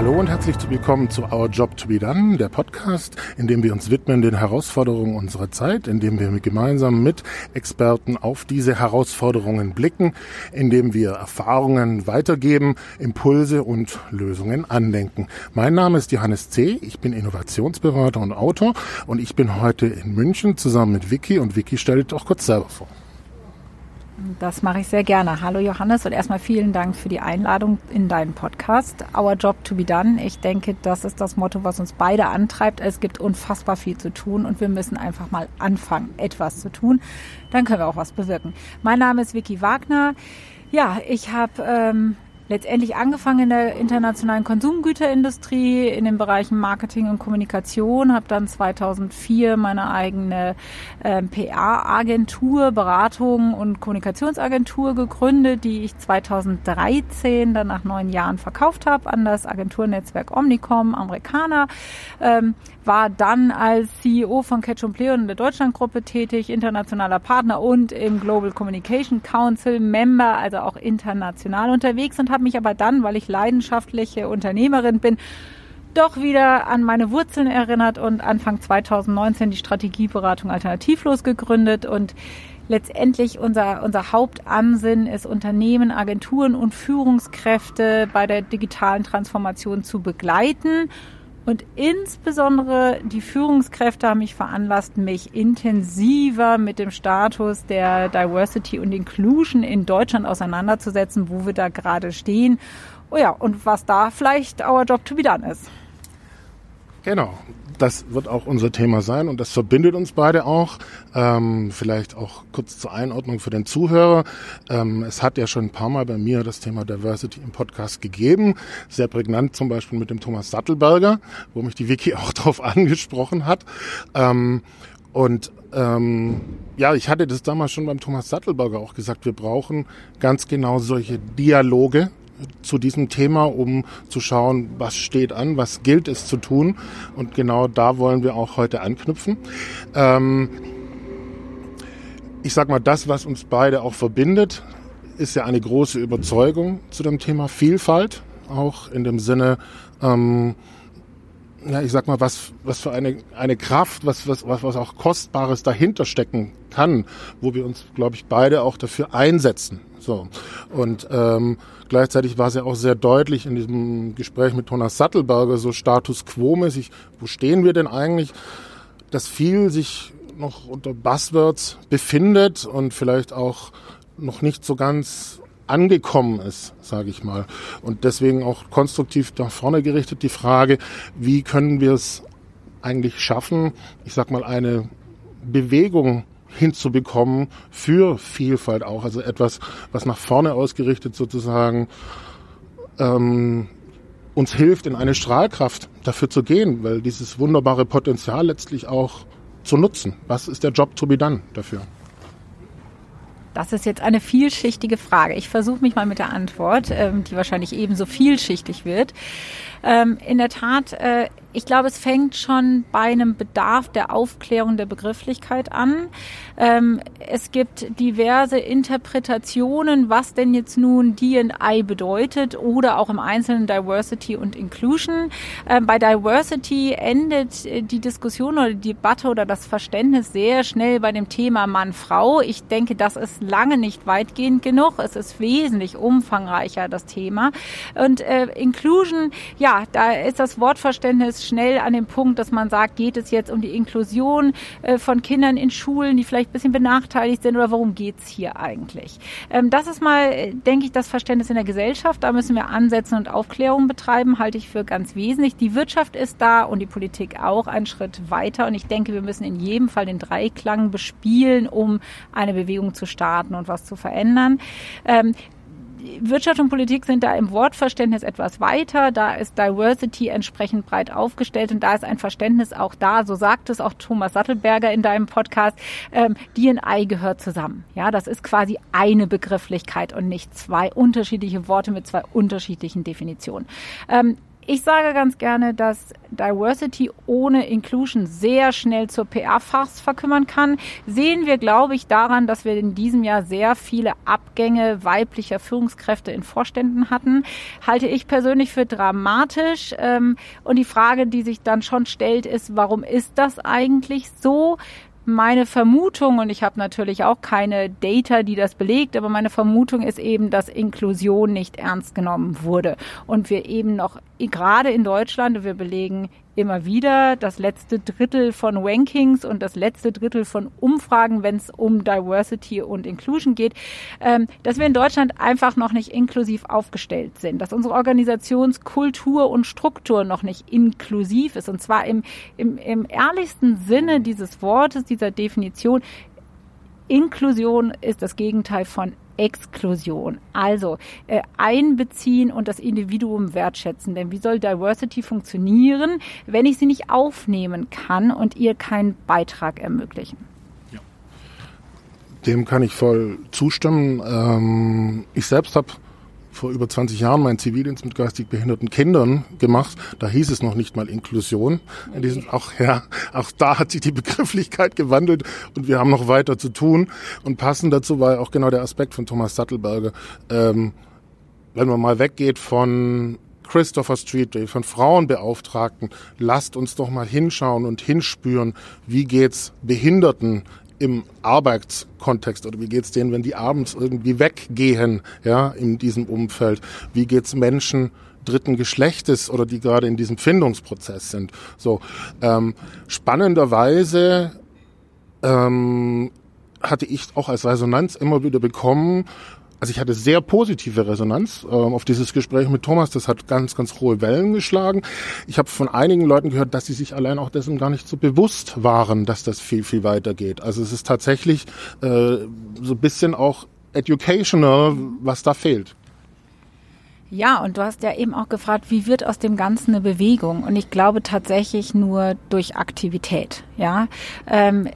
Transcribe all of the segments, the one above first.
Hallo und herzlich willkommen zu Our Job to be Done, der Podcast, in dem wir uns widmen den Herausforderungen unserer Zeit, in dem wir gemeinsam mit Experten auf diese Herausforderungen blicken, in dem wir Erfahrungen weitergeben, Impulse und Lösungen andenken. Mein Name ist Johannes C., ich bin Innovationsberater und Autor und ich bin heute in München zusammen mit Vicky und Vicky stellt doch kurz selber vor. Das mache ich sehr gerne. Hallo Johannes und erstmal vielen Dank für die Einladung in deinen Podcast. Our Job to be Done. Ich denke, das ist das Motto, was uns beide antreibt. Es gibt unfassbar viel zu tun und wir müssen einfach mal anfangen, etwas zu tun. Dann können wir auch was bewirken. Mein Name ist Vicky Wagner. Ja, ich habe ähm, letztendlich angefangen in der internationalen Konsumgüterindustrie in den Bereichen Marketing und Kommunikation, habe dann 2004 meine eigene äh, PR-Agentur, Beratung und Kommunikationsagentur gegründet, die ich 2013 dann nach neun Jahren verkauft habe an das Agenturnetzwerk Omnicom, Amerikaner. Ähm, war dann als CEO von Catch Play und der Deutschlandgruppe tätig, internationaler Partner und im Global Communication Council Member, also auch international unterwegs und habe mich aber dann, weil ich leidenschaftliche Unternehmerin bin, doch wieder an meine Wurzeln erinnert und Anfang 2019 die Strategieberatung Alternativlos gegründet. Und letztendlich unser, unser Hauptansinn ist, Unternehmen, Agenturen und Führungskräfte bei der digitalen Transformation zu begleiten und insbesondere die Führungskräfte haben mich veranlasst, mich intensiver mit dem Status der Diversity und Inclusion in Deutschland auseinanderzusetzen, wo wir da gerade stehen. Oh ja, und was da vielleicht our job to be done ist. Genau, das wird auch unser Thema sein und das verbindet uns beide auch. Ähm, vielleicht auch kurz zur Einordnung für den Zuhörer. Ähm, es hat ja schon ein paar Mal bei mir das Thema Diversity im Podcast gegeben. Sehr prägnant zum Beispiel mit dem Thomas Sattelberger, wo mich die Wiki auch darauf angesprochen hat. Ähm, und ähm, ja, ich hatte das damals schon beim Thomas Sattelberger auch gesagt, wir brauchen ganz genau solche Dialoge zu diesem Thema, um zu schauen, was steht an, was gilt es zu tun. Und genau da wollen wir auch heute anknüpfen. Ähm, ich sag mal, das, was uns beide auch verbindet, ist ja eine große Überzeugung zu dem Thema Vielfalt, auch in dem Sinne, ähm, ja, ich sag mal, was, was für eine, eine Kraft, was, was, was auch Kostbares dahinter stecken kann, wo wir uns, glaube ich, beide auch dafür einsetzen. So. Und ähm, gleichzeitig war es ja auch sehr deutlich in diesem Gespräch mit Thomas Sattelberger, so Status quo-mäßig, wo stehen wir denn eigentlich, dass viel sich noch unter Buzzwords befindet und vielleicht auch noch nicht so ganz angekommen ist, sage ich mal. Und deswegen auch konstruktiv nach vorne gerichtet die Frage, wie können wir es eigentlich schaffen, ich sag mal, eine Bewegung hinzubekommen für Vielfalt auch. Also etwas, was nach vorne ausgerichtet sozusagen ähm, uns hilft, in eine Strahlkraft dafür zu gehen, weil dieses wunderbare Potenzial letztlich auch zu nutzen. Was ist der Job to be done dafür? Das ist jetzt eine vielschichtige Frage. Ich versuche mich mal mit der Antwort, ähm, die wahrscheinlich ebenso vielschichtig wird. Ähm, in der Tat, äh, ich glaube, es fängt schon bei einem Bedarf der Aufklärung der Begrifflichkeit an. Ähm, es gibt diverse Interpretationen, was denn jetzt nun D&I bedeutet oder auch im Einzelnen Diversity und Inclusion. Bei Diversity endet äh, die Diskussion oder die Debatte oder das Verständnis sehr schnell bei dem Thema Mann-Frau. Ich denke, das ist lange nicht weitgehend genug. Es ist wesentlich umfangreicher, das Thema. Und äh, Inclusion, ja, da ist das Wortverständnis schnell an dem Punkt, dass man sagt, geht es jetzt um die Inklusion äh, von Kindern in Schulen, die vielleicht ein bisschen benachteiligt sind oder worum geht es hier eigentlich? Ähm, das ist mal, äh, denke ich, das Verständnis in der Gesellschaft. Da müssen wir ansetzen und Aufklärung betreiben, halte ich für ganz wesentlich. Die Wirtschaft ist da und die Politik auch einen Schritt weiter. Und ich denke, wir müssen in jedem Fall den Dreiklang bespielen, um eine Bewegung zu starten und was zu verändern. Ähm, Wirtschaft und Politik sind da im Wortverständnis etwas weiter. Da ist Diversity entsprechend breit aufgestellt und da ist ein Verständnis auch da. So sagt es auch Thomas Sattelberger in deinem Podcast. Ähm, D&I gehört zusammen. Ja, das ist quasi eine Begrifflichkeit und nicht zwei unterschiedliche Worte mit zwei unterschiedlichen Definitionen. Ähm, Ich sage ganz gerne, dass Diversity ohne Inclusion sehr schnell zur PR-Farce verkümmern kann. Sehen wir, glaube ich, daran, dass wir in diesem Jahr sehr viele Abgänge weiblicher Führungskräfte in Vorständen hatten, halte ich persönlich für dramatisch. Ähm, und die Frage, die sich dann schon stellt, ist, warum ist das eigentlich so? Meine Vermutung, und ich habe natürlich auch keine Data, die das belegt, aber meine Vermutung ist eben, dass Inklusion nicht ernst genommen wurde. Und wir eben noch gerade in Deutschland, wir belegen immer wieder das letzte Drittel von Rankings und das letzte Drittel von Umfragen, wenn es um Diversity und Inclusion geht, ähm, dass wir in Deutschland einfach noch nicht inklusiv aufgestellt sind, dass unsere Organisationskultur und Struktur noch nicht inklusiv ist. Und zwar im, im, im ehrlichsten Sinne dieses Wortes, dieser Definition. Inklusion ist das Gegenteil von Exklusion. Also äh, einbeziehen und das Individuum wertschätzen. Denn wie soll Diversity funktionieren, wenn ich sie nicht aufnehmen kann und ihr keinen Beitrag ermöglichen? Dem kann ich voll zustimmen. Ähm, ich selbst habe vor über 20 Jahren meinen Zivildienst mit geistig behinderten Kindern gemacht. Da hieß es noch nicht mal Inklusion. In diesem, auch, ja, auch da hat sich die Begrifflichkeit gewandelt und wir haben noch weiter zu tun. Und passend dazu war auch genau der Aspekt von Thomas Sattelberger. Ähm, wenn man mal weggeht von Christopher Street von Frauenbeauftragten, lasst uns doch mal hinschauen und hinspüren, wie geht's Behinderten im Arbeitskontext oder wie geht's denen, wenn die abends irgendwie weggehen, ja, in diesem Umfeld? Wie geht's Menschen dritten Geschlechtes oder die gerade in diesem Findungsprozess sind? So ähm, spannenderweise ähm, hatte ich auch als Resonanz immer wieder bekommen, also ich hatte sehr positive Resonanz äh, auf dieses Gespräch mit Thomas. Das hat ganz, ganz hohe Wellen geschlagen. Ich habe von einigen Leuten gehört, dass sie sich allein auch dessen gar nicht so bewusst waren, dass das viel, viel weiter geht. Also es ist tatsächlich äh, so ein bisschen auch educational, was da fehlt. Ja, und du hast ja eben auch gefragt, wie wird aus dem Ganzen eine Bewegung? Und ich glaube tatsächlich nur durch Aktivität. Ja, ähm,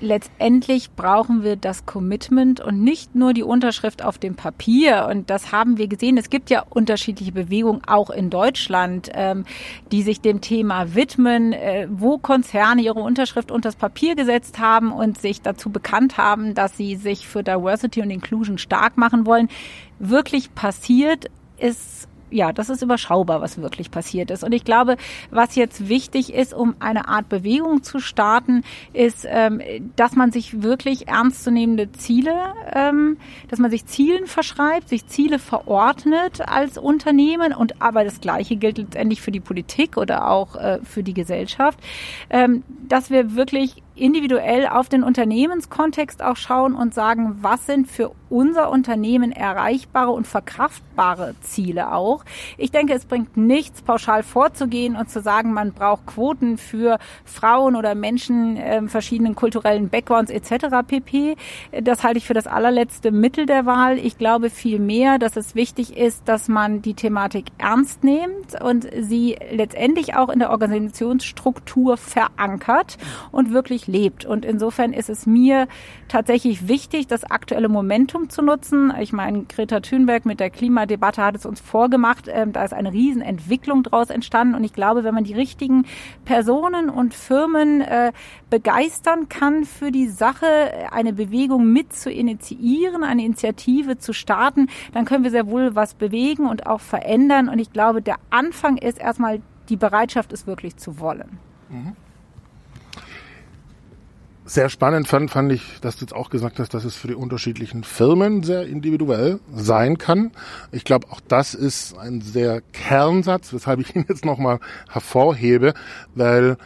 letztendlich brauchen wir das Commitment und nicht nur die Unterschrift auf dem Papier. Und das haben wir gesehen. Es gibt ja unterschiedliche Bewegungen auch in Deutschland, ähm, die sich dem Thema widmen, äh, wo Konzerne ihre Unterschrift unter das Papier gesetzt haben und sich dazu bekannt haben, dass sie sich für Diversity und Inclusion stark machen wollen. Wirklich passiert ist ja, das ist überschaubar, was wirklich passiert ist. Und ich glaube, was jetzt wichtig ist, um eine Art Bewegung zu starten, ist, ähm, dass man sich wirklich ernstzunehmende Ziele, ähm, dass man sich Zielen verschreibt, sich Ziele verordnet als Unternehmen und aber das Gleiche gilt letztendlich für die Politik oder auch äh, für die Gesellschaft, ähm, dass wir wirklich individuell auf den Unternehmenskontext auch schauen und sagen, was sind für unser Unternehmen erreichbare und verkraftbare Ziele auch. Ich denke, es bringt nichts, pauschal vorzugehen und zu sagen, man braucht Quoten für Frauen oder Menschen äh, verschiedenen kulturellen Backgrounds etc. pp. Das halte ich für das allerletzte Mittel der Wahl. Ich glaube vielmehr, dass es wichtig ist, dass man die Thematik ernst nimmt und sie letztendlich auch in der Organisationsstruktur verankert und wirklich lebt. Und insofern ist es mir tatsächlich wichtig, das aktuelle Momentum zu nutzen. Ich meine, Greta Thunberg mit der Klimadebatte hat es uns vorgemacht. Ähm, da ist eine Riesenentwicklung daraus entstanden. Und ich glaube, wenn man die richtigen Personen und Firmen äh, begeistern kann für die Sache, eine Bewegung mit zu initiieren, eine Initiative zu starten, dann können wir sehr wohl was bewegen und auch verändern. Und ich glaube, der Anfang ist erstmal die Bereitschaft, es wirklich zu wollen. Mhm sehr spannend fand, fand ich, dass du jetzt auch gesagt hast, dass es für die unterschiedlichen Firmen sehr individuell sein kann. Ich glaube, auch das ist ein sehr Kernsatz, weshalb ich ihn jetzt nochmal hervorhebe, weil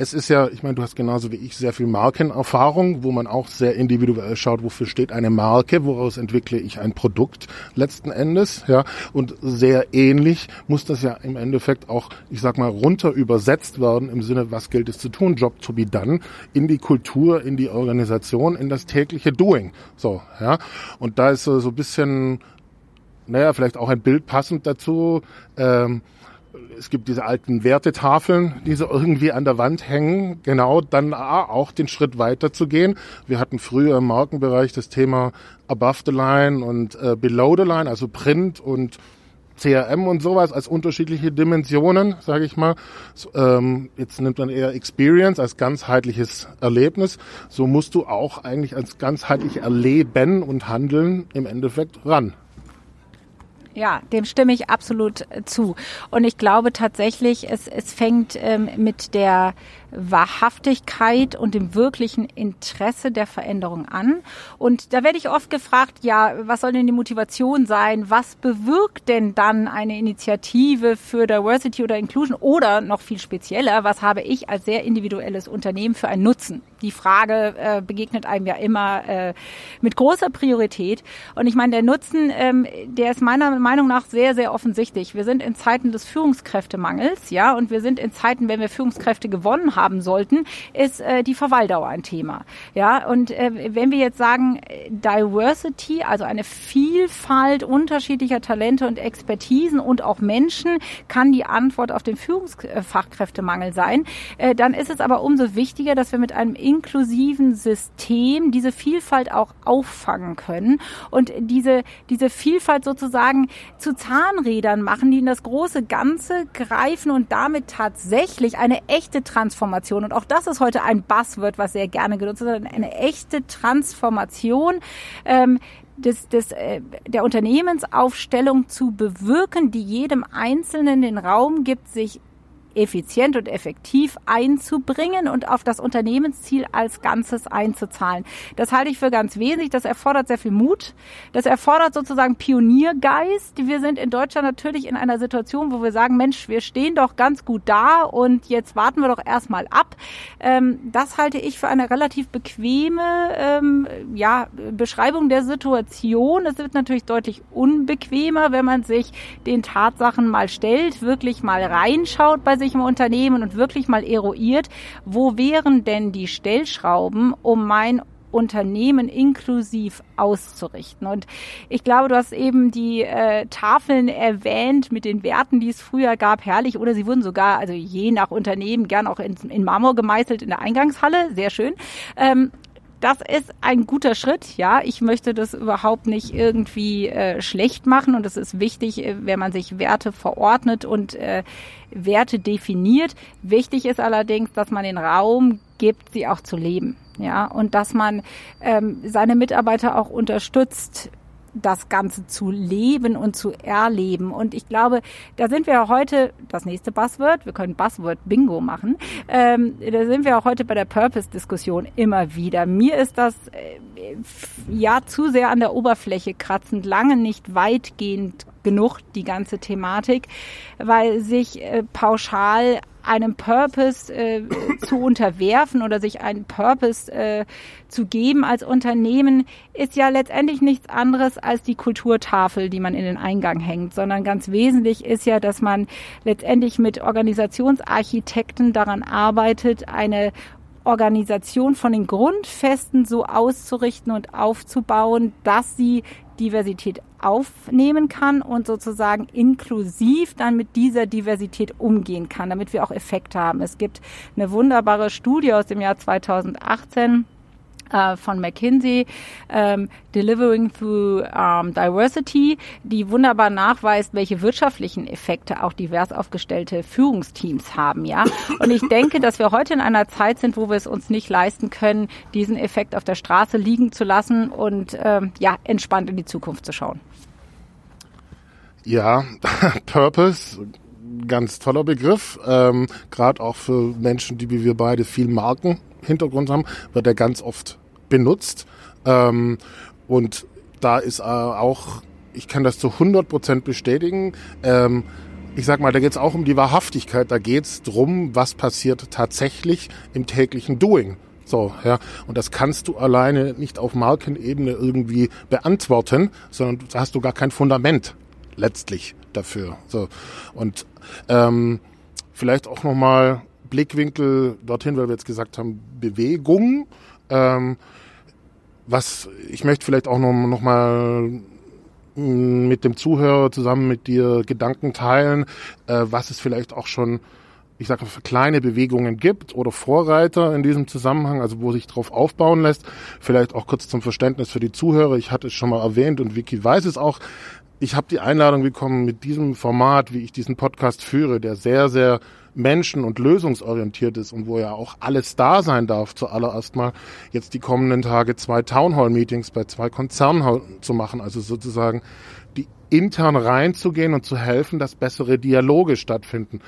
es ist ja, ich meine, du hast genauso wie ich sehr viel Markenerfahrung, wo man auch sehr individuell schaut, wofür steht eine Marke, woraus entwickle ich ein Produkt letzten Endes, ja. Und sehr ähnlich muss das ja im Endeffekt auch, ich sag mal, runter übersetzt werden im Sinne, was gilt es zu tun, Job to be done, in die Kultur, in die Organisation, in das tägliche Doing. So, ja. Und da ist so, so ein bisschen, naja, vielleicht auch ein Bild passend dazu, ähm, es gibt diese alten Wertetafeln, die so irgendwie an der Wand hängen, genau dann auch den Schritt weiter zu gehen. Wir hatten früher im Markenbereich das Thema Above the Line und äh, Below the Line, also Print und CRM und sowas als unterschiedliche Dimensionen, sage ich mal. Ähm, jetzt nimmt man eher Experience als ganzheitliches Erlebnis. So musst du auch eigentlich als ganzheitlich Erleben und Handeln im Endeffekt ran. Ja, dem stimme ich absolut zu. Und ich glaube tatsächlich, es, es fängt ähm, mit der Wahrhaftigkeit und dem wirklichen Interesse der Veränderung an. Und da werde ich oft gefragt, ja, was soll denn die Motivation sein? Was bewirkt denn dann eine Initiative für Diversity oder Inclusion? Oder noch viel spezieller, was habe ich als sehr individuelles Unternehmen für einen Nutzen? Die Frage äh, begegnet einem ja immer äh, mit großer Priorität. Und ich meine, der Nutzen, ähm, der ist meiner Meinung nach sehr, sehr offensichtlich. Wir sind in Zeiten des Führungskräftemangels, ja, und wir sind in Zeiten, wenn wir Führungskräfte gewonnen haben sollten, ist äh, die Verweildauer ein Thema. Ja, und äh, wenn wir jetzt sagen, Diversity, also eine Vielfalt unterschiedlicher Talente und Expertisen und auch Menschen, kann die Antwort auf den Führungsfachkräftemangel sein, äh, dann ist es aber umso wichtiger, dass wir mit einem inklusiven System diese Vielfalt auch auffangen können und diese, diese Vielfalt sozusagen zu Zahnrädern machen, die in das große Ganze greifen und damit tatsächlich eine echte Transformation Transformation. Und auch das ist heute ein Buzzword, was sehr gerne genutzt wird. Eine echte Transformation. Ähm, des, des, äh, der Unternehmensaufstellung zu bewirken, die jedem Einzelnen den Raum gibt, sich effizient und effektiv einzubringen und auf das Unternehmensziel als Ganzes einzuzahlen. Das halte ich für ganz wesentlich. Das erfordert sehr viel Mut. Das erfordert sozusagen Pioniergeist. Wir sind in Deutschland natürlich in einer Situation, wo wir sagen, Mensch, wir stehen doch ganz gut da und jetzt warten wir doch erstmal ab. Ähm, das halte ich für eine relativ bequeme ähm, ja, Beschreibung der Situation. Es wird natürlich deutlich unbequemer, wenn man sich den Tatsachen mal stellt, wirklich mal reinschaut bei sich im Unternehmen und wirklich mal eruiert, wo wären denn die Stellschrauben, um mein Unternehmen inklusiv auszurichten. Und ich glaube, du hast eben die äh, Tafeln erwähnt mit den Werten, die es früher gab, herrlich. Oder sie wurden sogar, also je nach Unternehmen, gern auch in, in Marmor gemeißelt in der Eingangshalle, sehr schön. Ähm, das ist ein guter Schritt. Ja, ich möchte das überhaupt nicht irgendwie äh, schlecht machen und es ist wichtig, äh, wenn man sich Werte verordnet und äh, Werte definiert. Wichtig ist allerdings, dass man den Raum gibt, sie auch zu leben. Ja, und dass man ähm, seine Mitarbeiter auch unterstützt, das Ganze zu leben und zu erleben. Und ich glaube, da sind wir heute, das nächste Buzzword, wir können Buzzword Bingo machen, ähm, da sind wir auch heute bei der Purpose-Diskussion immer wieder. Mir ist das äh, ja zu sehr an der Oberfläche kratzend, lange nicht weitgehend genug, die ganze Thematik, weil sich äh, pauschal einem Purpose äh, zu unterwerfen oder sich einen Purpose äh, zu geben als Unternehmen, ist ja letztendlich nichts anderes als die Kulturtafel, die man in den Eingang hängt, sondern ganz wesentlich ist ja, dass man letztendlich mit Organisationsarchitekten daran arbeitet, eine Organisation von den Grundfesten so auszurichten und aufzubauen, dass sie Diversität aufnehmen kann und sozusagen inklusiv dann mit dieser Diversität umgehen kann, damit wir auch Effekte haben. Es gibt eine wunderbare Studie aus dem Jahr 2018 äh, von McKinsey, ähm, Delivering Through um, Diversity, die wunderbar nachweist, welche wirtschaftlichen Effekte auch divers aufgestellte Führungsteams haben, ja. Und ich denke, dass wir heute in einer Zeit sind, wo wir es uns nicht leisten können, diesen Effekt auf der Straße liegen zu lassen und ähm, ja entspannt in die Zukunft zu schauen. Ja, Purpose, ganz toller Begriff, ähm, gerade auch für Menschen, die wie wir beide viel Marken Hintergrund haben, wird er ganz oft benutzt. Ähm, und da ist äh, auch, ich kann das zu 100 Prozent bestätigen, ähm, ich sag mal, da geht es auch um die Wahrhaftigkeit, da geht es darum, was passiert tatsächlich im täglichen Doing. So, ja. Und das kannst du alleine nicht auf Markenebene irgendwie beantworten, sondern da hast du gar kein Fundament letztlich dafür. So. Und ähm, vielleicht auch nochmal Blickwinkel dorthin, weil wir jetzt gesagt haben, Bewegung. Ähm, was ich möchte vielleicht auch noch, noch mal mm, mit dem Zuhörer zusammen mit dir Gedanken teilen, äh, was es vielleicht auch schon, ich sage, für kleine Bewegungen gibt oder Vorreiter in diesem Zusammenhang, also wo sich drauf aufbauen lässt. Vielleicht auch kurz zum Verständnis für die Zuhörer. Ich hatte es schon mal erwähnt und Vicky weiß es auch ich habe die Einladung bekommen mit diesem Format, wie ich diesen Podcast führe, der sehr, sehr menschen- und lösungsorientiert ist und wo ja auch alles da sein darf, zuallererst mal jetzt die kommenden Tage zwei Townhall-Meetings bei zwei Konzernen zu machen, also sozusagen die intern reinzugehen und zu helfen, dass bessere Dialoge stattfinden.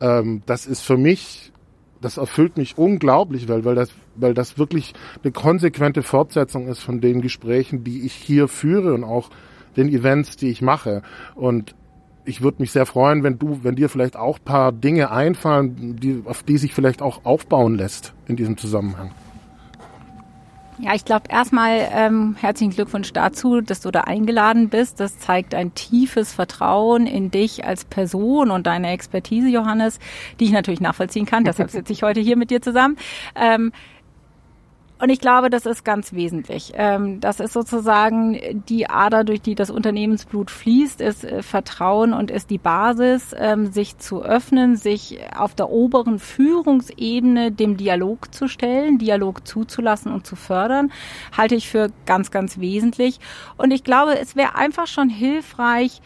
Ähm, das ist für mich, das erfüllt mich unglaublich, weil, weil, das, weil das wirklich eine konsequente Fortsetzung ist von den Gesprächen, die ich hier führe und auch den Events, die ich mache. Und ich würde mich sehr freuen, wenn du, wenn dir vielleicht auch paar Dinge einfallen, die, auf die sich vielleicht auch aufbauen lässt in diesem Zusammenhang. Ja, ich glaube erstmal ähm, herzlichen Glückwunsch dazu, dass du da eingeladen bist. Das zeigt ein tiefes Vertrauen in dich als Person und deine Expertise, Johannes, die ich natürlich nachvollziehen kann. Deshalb sitze ich heute hier mit dir zusammen. Ähm, und ich glaube, das ist ganz wesentlich. Ähm, das ist sozusagen die Ader, durch die das Unternehmensblut fließt, ist äh, Vertrauen und ist die Basis, ähm, sich zu öffnen, sich auf der oberen Führungsebene dem Dialog zu stellen, Dialog zuzulassen und zu fördern, halte ich für ganz, ganz wesentlich. Und ich glaube, es wäre einfach schon hilfreich,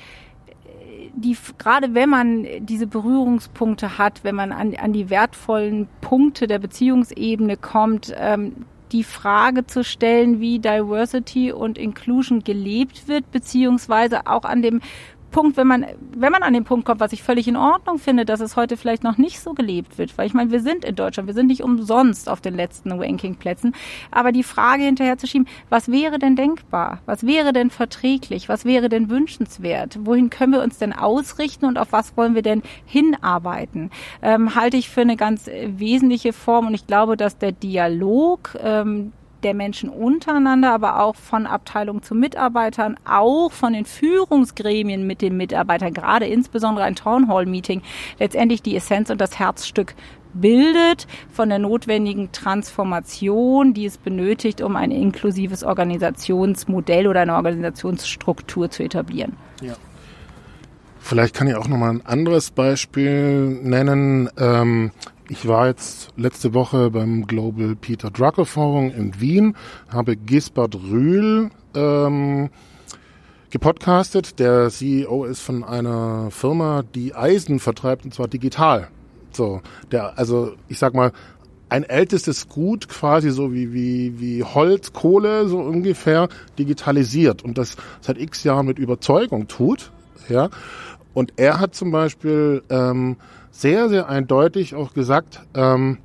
die, gerade wenn man diese Berührungspunkte hat, wenn man an, an die wertvollen Punkte der Beziehungsebene kommt, ähm, die Frage zu stellen, wie Diversity und Inclusion gelebt wird, beziehungsweise auch an dem Punkt, wenn man, wenn man an den Punkt kommt, was ich völlig in Ordnung finde, dass es heute vielleicht noch nicht so gelebt wird, weil ich meine, wir sind in Deutschland, wir sind nicht umsonst auf den letzten Rankingplätzen, aber die Frage hinterher zu schieben, was wäre denn denkbar? Was wäre denn verträglich? Was wäre denn wünschenswert? Wohin können wir uns denn ausrichten und auf was wollen wir denn hinarbeiten? Ähm, halte ich für eine ganz wesentliche Form und ich glaube, dass der Dialog, ähm, der Menschen untereinander, aber auch von Abteilung zu Mitarbeitern, auch von den Führungsgremien mit den Mitarbeitern, gerade insbesondere ein Town Hall Meeting, letztendlich die Essenz und das Herzstück bildet von der notwendigen Transformation, die es benötigt, um ein inklusives Organisationsmodell oder eine Organisationsstruktur zu etablieren. Ja. Vielleicht kann ich auch noch mal ein anderes Beispiel nennen. Ähm, ich war jetzt letzte Woche beim Global Peter Drucker Forum in Wien, habe Gisbert Rühl ähm, gepodcastet. Der CEO ist von einer Firma, die Eisen vertreibt, und zwar digital. So, der, also ich sag mal, ein ältestes Gut, quasi so wie, wie, wie Holz, Kohle, so ungefähr, digitalisiert und das seit x Jahren mit Überzeugung tut. Ja. Und er hat zum Beispiel ähm, sehr, sehr eindeutig auch gesagt, ähm,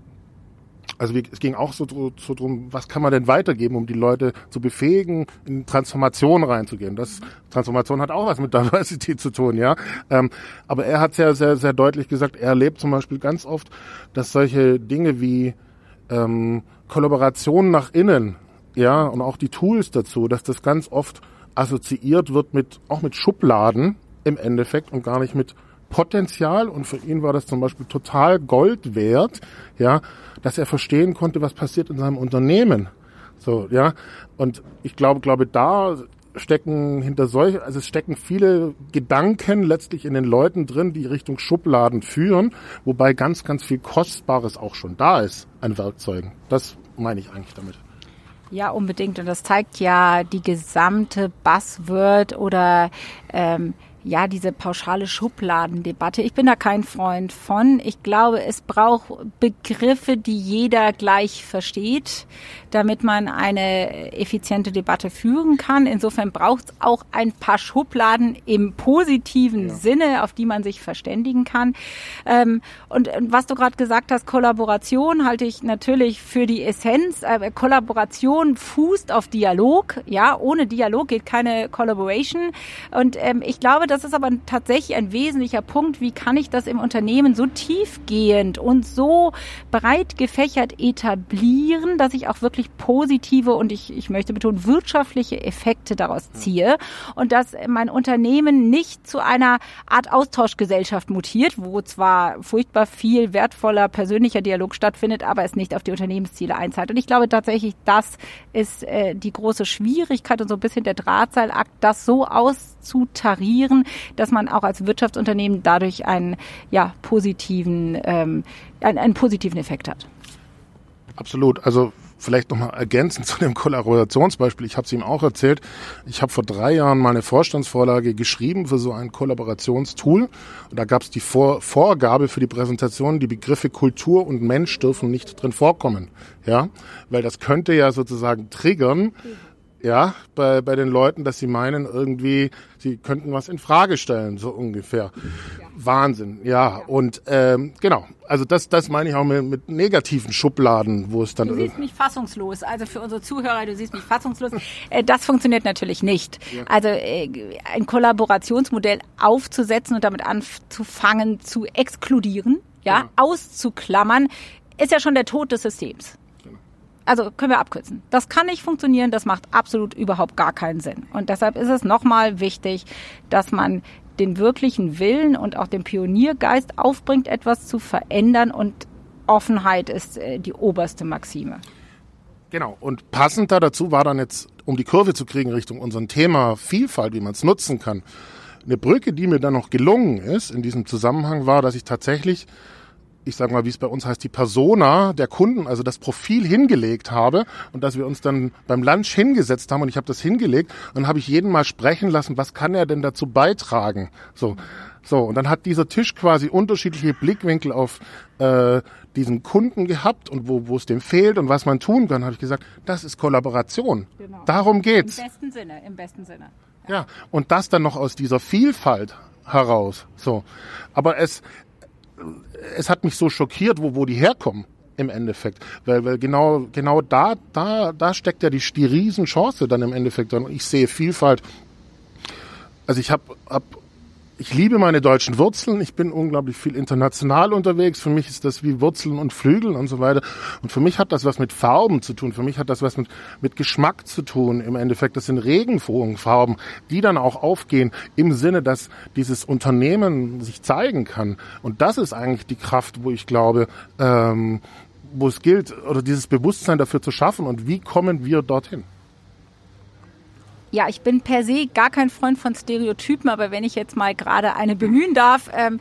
also wie, es ging auch so, so drum, was kann man denn weitergeben, um die Leute zu befähigen, in Transformation reinzugehen. Das Transformation hat auch was mit Diversity zu tun, ja. Ähm, aber er hat sehr, sehr, sehr deutlich gesagt, er erlebt zum Beispiel ganz oft, dass solche Dinge wie ähm, Kollaboration nach innen, ja, und auch die Tools dazu, dass das ganz oft assoziiert wird mit auch mit Schubladen im Endeffekt und gar nicht mit Potenzial und für ihn war das zum Beispiel total Gold wert, ja, dass er verstehen konnte, was passiert in seinem Unternehmen. So, ja. Und ich glaube, glaube, da stecken hinter solch, also es stecken viele Gedanken letztlich in den Leuten drin, die Richtung Schubladen führen, wobei ganz, ganz viel Kostbares auch schon da ist an Werkzeugen. Das meine ich eigentlich damit. Ja, unbedingt. Und das zeigt ja die gesamte Buzzword oder ähm, ja, diese pauschale Schubladendebatte. Ich bin da kein Freund von. Ich glaube, es braucht Begriffe, die jeder gleich versteht, damit man eine effiziente Debatte führen kann. Insofern braucht es auch ein paar Schubladen im positiven ja. Sinne, auf die man sich verständigen kann. Ähm, und was du gerade gesagt hast, Kollaboration halte ich natürlich für die Essenz. Äh, Kollaboration fußt auf Dialog. Ja, ohne Dialog geht keine Collaboration. Und ähm, ich glaube, dass das ist aber tatsächlich ein wesentlicher Punkt. Wie kann ich das im Unternehmen so tiefgehend und so breit gefächert etablieren, dass ich auch wirklich positive und ich, ich möchte betonen, wirtschaftliche Effekte daraus ziehe und dass mein Unternehmen nicht zu einer Art Austauschgesellschaft mutiert, wo zwar furchtbar viel wertvoller persönlicher Dialog stattfindet, aber es nicht auf die Unternehmensziele einzahlt. Und ich glaube tatsächlich, das ist äh, die große Schwierigkeit und so ein bisschen der Drahtseilakt, das so auszutarieren, dass man auch als Wirtschaftsunternehmen dadurch einen ja, positiven, ähm, einen, einen positiven Effekt hat. Absolut. Also vielleicht nochmal ergänzend zu dem Kollaborationsbeispiel. Ich habe es ihm auch erzählt. Ich habe vor drei Jahren meine Vorstandsvorlage geschrieben für so ein Kollaborationstool. Und da gab es die Vor Vorgabe für die Präsentation, die Begriffe Kultur und Mensch dürfen nicht drin vorkommen. Ja, weil das könnte ja sozusagen triggern, ja, bei, bei den Leuten, dass sie meinen, irgendwie, sie könnten was in Frage stellen, so ungefähr. Ja. Wahnsinn, ja. ja. Und ähm, genau, also das, das meine ich auch mit, mit negativen Schubladen, wo es dann. Du siehst mich fassungslos. Also für unsere Zuhörer, du siehst mich fassungslos. Äh, das funktioniert natürlich nicht. Ja. Also äh, ein Kollaborationsmodell aufzusetzen und damit anzufangen zu exkludieren, ja, ja. auszuklammern, ist ja schon der Tod des Systems. Also können wir abkürzen. Das kann nicht funktionieren, das macht absolut überhaupt gar keinen Sinn. Und deshalb ist es nochmal wichtig, dass man den wirklichen Willen und auch den Pioniergeist aufbringt, etwas zu verändern und Offenheit ist äh, die oberste Maxime. Genau. Und passend da dazu war dann jetzt, um die Kurve zu kriegen Richtung unserem Thema Vielfalt, wie man es nutzen kann. Eine Brücke, die mir dann noch gelungen ist in diesem Zusammenhang, war, dass ich tatsächlich ich sage mal, wie es bei uns heißt, die Persona der Kunden, also das Profil hingelegt habe und dass wir uns dann beim Lunch hingesetzt haben und ich habe das hingelegt und habe ich jeden mal sprechen lassen, was kann er denn dazu beitragen? So, so und dann hat dieser Tisch quasi unterschiedliche Blickwinkel auf äh, diesen Kunden gehabt und wo, wo es dem fehlt und was man tun kann, habe ich gesagt, das ist Kollaboration. Genau. Darum geht's. Im besten Sinne, im besten Sinne. Ja. ja, und das dann noch aus dieser Vielfalt heraus. So, aber es es hat mich so schockiert, wo, wo die herkommen im Endeffekt. Weil, weil genau, genau da, da, da steckt ja die, die Riesenchance dann im Endeffekt. Und ich sehe Vielfalt. Also ich habe hab ich liebe meine deutschen Wurzeln. Ich bin unglaublich viel international unterwegs. Für mich ist das wie Wurzeln und Flügel und so weiter. Und für mich hat das was mit Farben zu tun. Für mich hat das was mit, mit Geschmack zu tun. Im Endeffekt, das sind Regenbogenfarben, die dann auch aufgehen im Sinne, dass dieses Unternehmen sich zeigen kann. Und das ist eigentlich die Kraft, wo ich glaube, ähm, wo es gilt, oder dieses Bewusstsein dafür zu schaffen. Und wie kommen wir dorthin? Ja, ich bin per se gar kein Freund von Stereotypen, aber wenn ich jetzt mal gerade eine bemühen darf, ähm,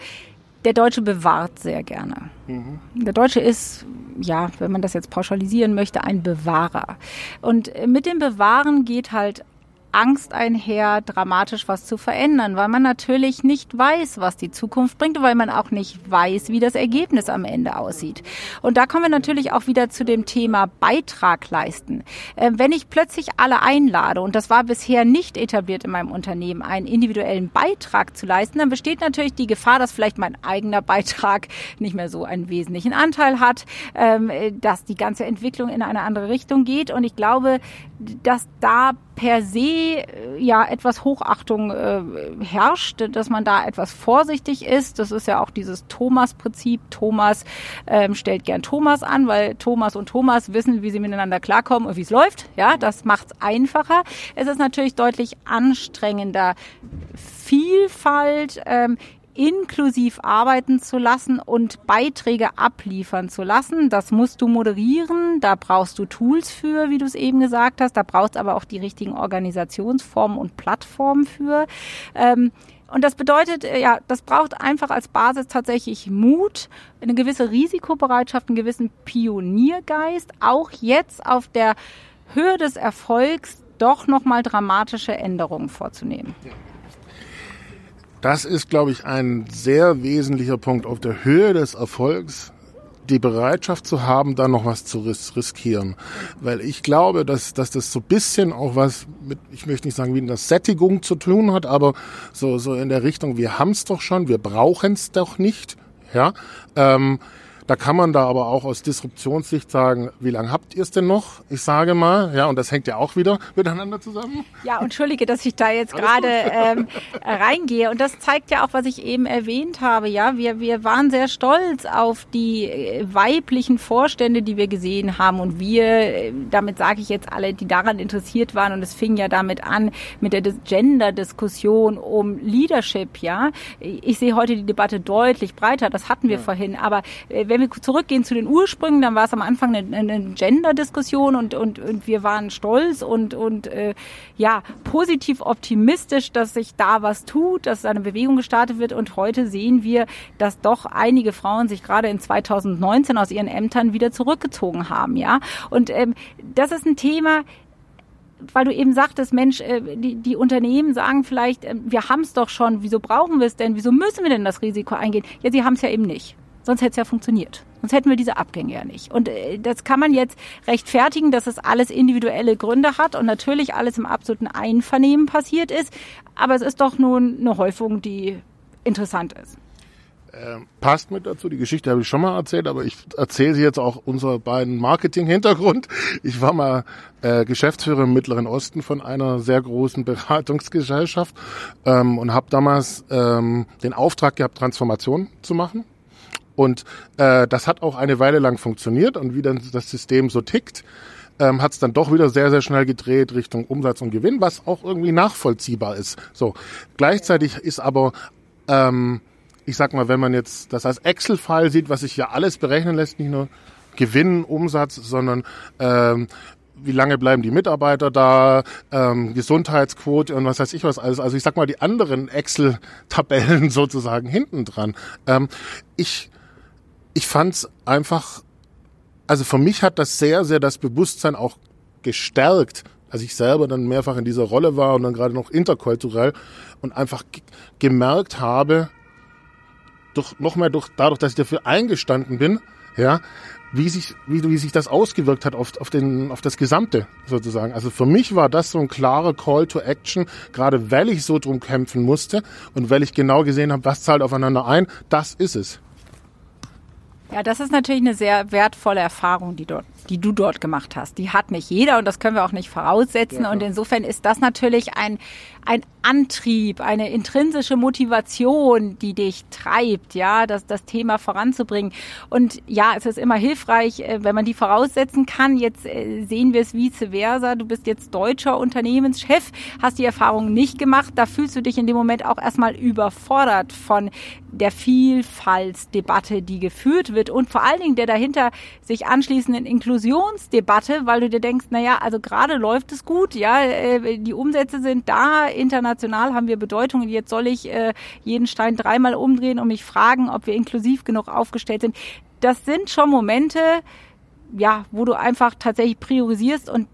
der Deutsche bewahrt sehr gerne. Mhm. Der Deutsche ist, ja, wenn man das jetzt pauschalisieren möchte, ein Bewahrer. Und mit dem Bewahren geht halt Angst einher, dramatisch was zu verändern, weil man natürlich nicht weiß, was die Zukunft bringt, weil man auch nicht weiß, wie das Ergebnis am Ende aussieht. Und da kommen wir natürlich auch wieder zu dem Thema Beitrag leisten. Äh, wenn ich plötzlich alle einlade, und das war bisher nicht etabliert in meinem Unternehmen, einen individuellen Beitrag zu leisten, dann besteht natürlich die Gefahr, dass vielleicht mein eigener Beitrag nicht mehr so einen wesentlichen Anteil hat, ähm, dass die ganze Entwicklung in eine andere Richtung geht. Und ich glaube, dass da per se äh, ja etwas Hochachtung äh, herrscht, dass man da etwas vorsichtig ist. Das ist ja auch dieses Thomas-Prinzip. Thomas ähm, stellt gern Thomas an, weil Thomas und Thomas wissen, wie sie miteinander klarkommen und wie es läuft. Ja, das macht es einfacher. Es ist natürlich deutlich anstrengender. Vielfalt ähm, inklusiv arbeiten zu lassen und Beiträge abliefern zu lassen. Das musst du moderieren, da brauchst du Tools für, wie du es eben gesagt hast, da brauchst aber auch die richtigen Organisationsformen und Plattformen für. Ähm, und das bedeutet, äh, ja, das braucht einfach als Basis tatsächlich Mut, eine gewisse Risikobereitschaft, einen gewissen Pioniergeist, auch jetzt auf der Höhe des Erfolgs doch nochmal dramatische Änderungen vorzunehmen. Ja. Das ist, glaube ich, ein sehr wesentlicher Punkt auf der Höhe des Erfolgs, die Bereitschaft zu haben, da noch was zu ris riskieren. Weil ich glaube, dass, dass das so bisschen auch was mit, ich möchte nicht sagen, wie in der Sättigung zu tun hat, aber so, so in der Richtung, wir haben es doch schon, wir brauchen es doch nicht. Ja, ähm, da kann man da aber auch aus Disruptionssicht sagen, wie lange habt ihr es denn noch? Ich sage mal, ja, und das hängt ja auch wieder miteinander zusammen. Ja, entschuldige, dass ich da jetzt gerade ähm, reingehe. Und das zeigt ja auch, was ich eben erwähnt habe. Ja, wir, wir waren sehr stolz auf die äh, weiblichen Vorstände, die wir gesehen haben. Und wir, äh, damit sage ich jetzt alle, die daran interessiert waren. Und es fing ja damit an mit der Gender-Diskussion um Leadership. Ja, ich sehe heute die Debatte deutlich breiter. Das hatten wir ja. vorhin. Aber äh, wenn wir zurückgehen zu den Ursprüngen, dann war es am Anfang eine, eine Gender-Diskussion und, und, und wir waren stolz und, und äh, ja, positiv optimistisch, dass sich da was tut, dass eine Bewegung gestartet wird. Und heute sehen wir, dass doch einige Frauen sich gerade in 2019 aus ihren Ämtern wieder zurückgezogen haben. Ja, und ähm, das ist ein Thema, weil du eben sagtest, Mensch, äh, die, die Unternehmen sagen vielleicht, äh, wir haben es doch schon, wieso brauchen wir es denn, wieso müssen wir denn das Risiko eingehen? Ja, sie haben es ja eben nicht. Sonst hätte es ja funktioniert. Sonst hätten wir diese Abgänge ja nicht. Und äh, das kann man jetzt rechtfertigen, dass es alles individuelle Gründe hat und natürlich alles im absoluten Einvernehmen passiert ist. Aber es ist doch nun eine Häufung, die interessant ist. Äh, passt mit dazu. Die Geschichte habe ich schon mal erzählt, aber ich erzähle sie jetzt auch unser beiden Marketing-Hintergrund. Ich war mal äh, Geschäftsführer im Mittleren Osten von einer sehr großen Beratungsgesellschaft ähm, und habe damals ähm, den Auftrag gehabt, Transformation zu machen. Und äh, das hat auch eine Weile lang funktioniert und wie dann das System so tickt, ähm, hat es dann doch wieder sehr, sehr schnell gedreht Richtung Umsatz und Gewinn, was auch irgendwie nachvollziehbar ist. So, gleichzeitig ist aber ähm, ich sag mal, wenn man jetzt das als Excel-File sieht, was sich ja alles berechnen lässt, nicht nur Gewinn, Umsatz, sondern ähm, wie lange bleiben die Mitarbeiter da, ähm, Gesundheitsquote und was weiß ich was alles. Also ich sag mal, die anderen Excel-Tabellen sozusagen hinten dran. Ähm, ich ich fand's einfach, also für mich hat das sehr, sehr das Bewusstsein auch gestärkt, als ich selber dann mehrfach in dieser Rolle war und dann gerade noch interkulturell und einfach gemerkt habe, durch, noch mehr durch, dadurch, dass ich dafür eingestanden bin, ja, wie sich, wie, wie sich das ausgewirkt hat auf, auf, den, auf das Gesamte sozusagen. Also für mich war das so ein klarer Call to Action, gerade weil ich so drum kämpfen musste und weil ich genau gesehen habe, was zahlt aufeinander ein, das ist es. Ja, das ist natürlich eine sehr wertvolle Erfahrung, die dort die du dort gemacht hast. Die hat nicht jeder und das können wir auch nicht voraussetzen. Ja, und insofern ist das natürlich ein, ein Antrieb, eine intrinsische Motivation, die dich treibt, ja, das, das Thema voranzubringen. Und ja, es ist immer hilfreich, äh, wenn man die voraussetzen kann. Jetzt äh, sehen wir es vice versa. Du bist jetzt deutscher Unternehmenschef, hast die Erfahrung nicht gemacht. Da fühlst du dich in dem Moment auch erstmal überfordert von der Vielfaltsdebatte, die geführt wird und vor allen Dingen der dahinter sich anschließenden Inklusionsdebatte, weil du dir denkst, naja, also gerade läuft es gut, ja, äh, die Umsätze sind da, international haben wir Bedeutung und jetzt soll ich äh, jeden Stein dreimal umdrehen und mich fragen, ob wir inklusiv genug aufgestellt sind. Das sind schon Momente, ja, wo du einfach tatsächlich priorisierst und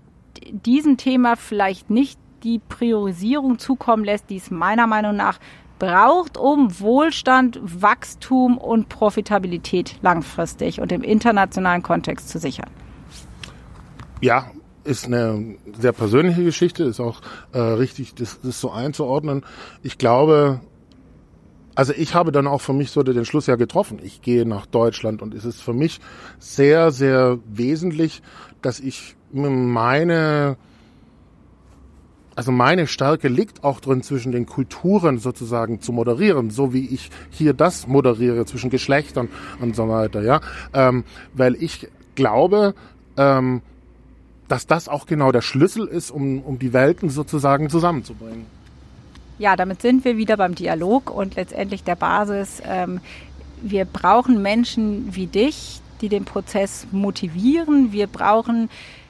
diesem Thema vielleicht nicht die Priorisierung zukommen lässt, die es meiner Meinung nach braucht, um Wohlstand, Wachstum und Profitabilität langfristig und im internationalen Kontext zu sichern. Ja, ist eine sehr persönliche Geschichte, ist auch äh, richtig, das, das so einzuordnen. Ich glaube, also ich habe dann auch für mich so den Schluss ja getroffen. Ich gehe nach Deutschland und es ist für mich sehr, sehr wesentlich, dass ich meine, also meine Stärke liegt auch drin, zwischen den Kulturen sozusagen zu moderieren, so wie ich hier das moderiere zwischen Geschlechtern und so weiter, ja, ähm, weil ich glaube, ähm, dass das auch genau der Schlüssel ist, um, um die Welten sozusagen zusammenzubringen. Ja, damit sind wir wieder beim Dialog und letztendlich der Basis. Ähm, wir brauchen Menschen wie dich, die den Prozess motivieren. Wir brauchen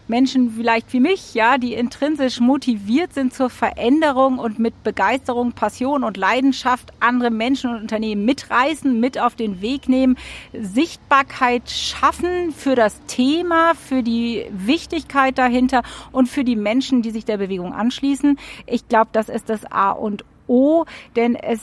Menschen vielleicht wie mich, ja, die intrinsisch motiviert sind zur Veränderung und mit Begeisterung, Passion und Leidenschaft andere Menschen und Unternehmen mitreißen, mit auf den Weg nehmen, Sichtbarkeit schaffen für das Thema, für die Wichtigkeit dahinter und für die Menschen, die sich der Bewegung anschließen. Ich glaube, das ist das A und O, denn es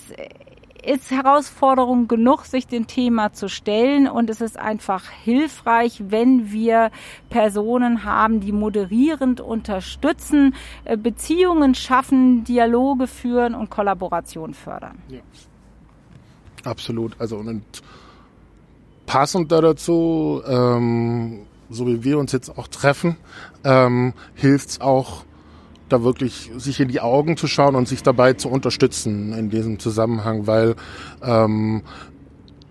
ist Herausforderung genug, sich dem Thema zu stellen und es ist einfach hilfreich, wenn wir Personen haben, die moderierend unterstützen, äh, Beziehungen schaffen, Dialoge führen und Kollaboration fördern. Ja. Absolut. Also und passend dazu, ähm, so wie wir uns jetzt auch treffen, ähm, hilft es auch da wirklich sich in die Augen zu schauen und sich dabei zu unterstützen in diesem Zusammenhang, weil ähm,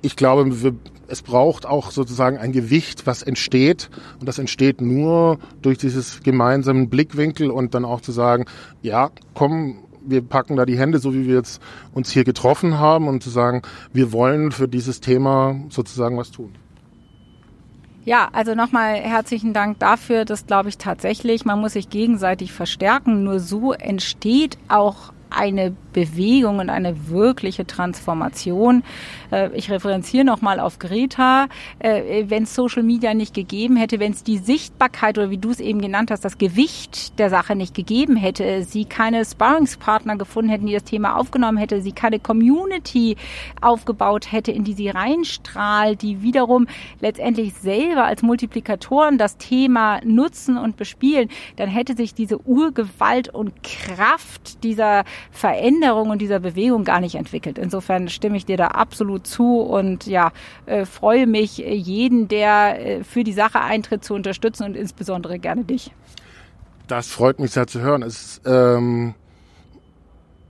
ich glaube, wir, es braucht auch sozusagen ein Gewicht, was entsteht. Und das entsteht nur durch dieses gemeinsamen Blickwinkel und dann auch zu sagen, ja, komm, wir packen da die Hände, so wie wir jetzt uns hier getroffen haben und zu sagen, wir wollen für dieses Thema sozusagen was tun. Ja, also nochmal herzlichen Dank dafür. Das glaube ich tatsächlich. Man muss sich gegenseitig verstärken. Nur so entsteht auch eine Bewegung und eine wirkliche Transformation. Äh, ich referenziere nochmal auf Greta. Äh, wenn es Social Media nicht gegeben hätte, wenn es die Sichtbarkeit oder wie du es eben genannt hast, das Gewicht der Sache nicht gegeben hätte, sie keine Sparringspartner gefunden hätten, die das Thema aufgenommen hätte, sie keine Community aufgebaut hätte, in die sie reinstrahlt, die wiederum letztendlich selber als Multiplikatoren das Thema nutzen und bespielen, dann hätte sich diese Urgewalt und Kraft dieser Veränderung und dieser Bewegung gar nicht entwickelt. Insofern stimme ich dir da absolut zu und ja, äh, freue mich, jeden, der äh, für die Sache eintritt, zu unterstützen und insbesondere gerne dich. Das freut mich sehr zu hören. Es, ähm,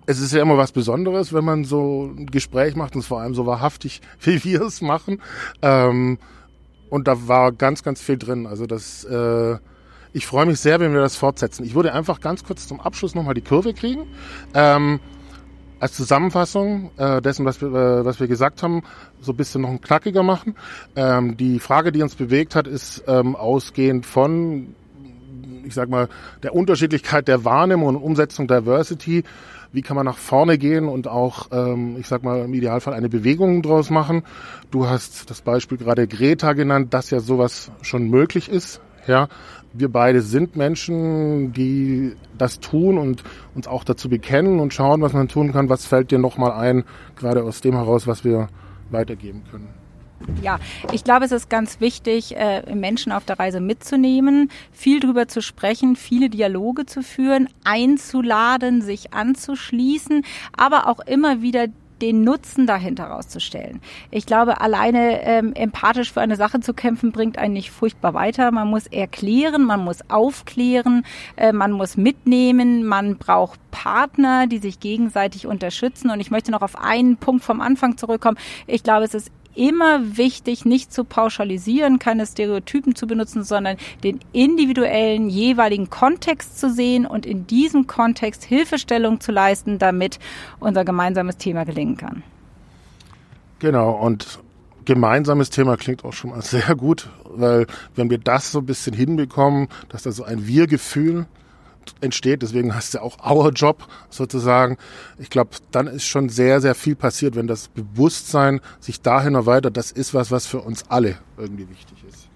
es ist ja immer was Besonderes, wenn man so ein Gespräch macht und es vor allem so wahrhaftig, wie wir es machen. Ähm, und da war ganz, ganz viel drin. Also das äh, ich freue mich sehr, wenn wir das fortsetzen. Ich würde einfach ganz kurz zum Abschluss nochmal die Kurve kriegen. Ähm, als Zusammenfassung äh, dessen, was wir, äh, was wir gesagt haben, so ein bisschen noch ein knackiger machen. Ähm, die Frage, die uns bewegt hat, ist ähm, ausgehend von, ich sag mal, der Unterschiedlichkeit der Wahrnehmung und Umsetzung Diversity. Wie kann man nach vorne gehen und auch, ähm, ich sag mal, im Idealfall eine Bewegung draus machen? Du hast das Beispiel gerade Greta genannt, dass ja sowas schon möglich ist. Ja, wir beide sind Menschen, die das tun und uns auch dazu bekennen und schauen, was man tun kann. Was fällt dir nochmal ein, gerade aus dem heraus, was wir weitergeben können? Ja, ich glaube, es ist ganz wichtig, äh, Menschen auf der Reise mitzunehmen, viel drüber zu sprechen, viele Dialoge zu führen, einzuladen, sich anzuschließen, aber auch immer wieder den Nutzen dahinter rauszustellen. Ich glaube, alleine ähm, empathisch für eine Sache zu kämpfen, bringt einen nicht furchtbar weiter. Man muss erklären, man muss aufklären, äh, man muss mitnehmen, man braucht Partner, die sich gegenseitig unterstützen. Und ich möchte noch auf einen Punkt vom Anfang zurückkommen. Ich glaube, es ist immer wichtig, nicht zu pauschalisieren, keine Stereotypen zu benutzen, sondern den individuellen jeweiligen Kontext zu sehen und in diesem Kontext Hilfestellung zu leisten, damit unser gemeinsames Thema gelingen kann. Genau, und gemeinsames Thema klingt auch schon mal sehr gut, weil wenn wir das so ein bisschen hinbekommen, dass da so ein Wir-Gefühl entsteht. Deswegen heißt es ja auch Our Job sozusagen. Ich glaube, dann ist schon sehr, sehr viel passiert, wenn das Bewusstsein sich dahin erweitert. Das ist was, was für uns alle irgendwie wichtig ist.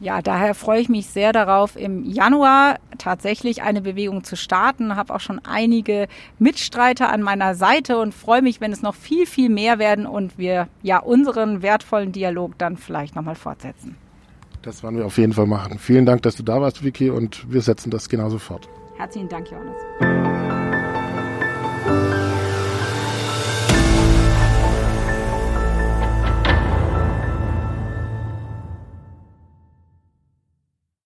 Ja, daher freue ich mich sehr darauf, im Januar tatsächlich eine Bewegung zu starten. Habe auch schon einige Mitstreiter an meiner Seite und freue mich, wenn es noch viel, viel mehr werden und wir ja unseren wertvollen Dialog dann vielleicht nochmal fortsetzen. Das werden wir auf jeden Fall machen. Vielen Dank, dass du da warst, Vicky, und wir setzen das genauso fort. Herzlichen Dank, Johannes.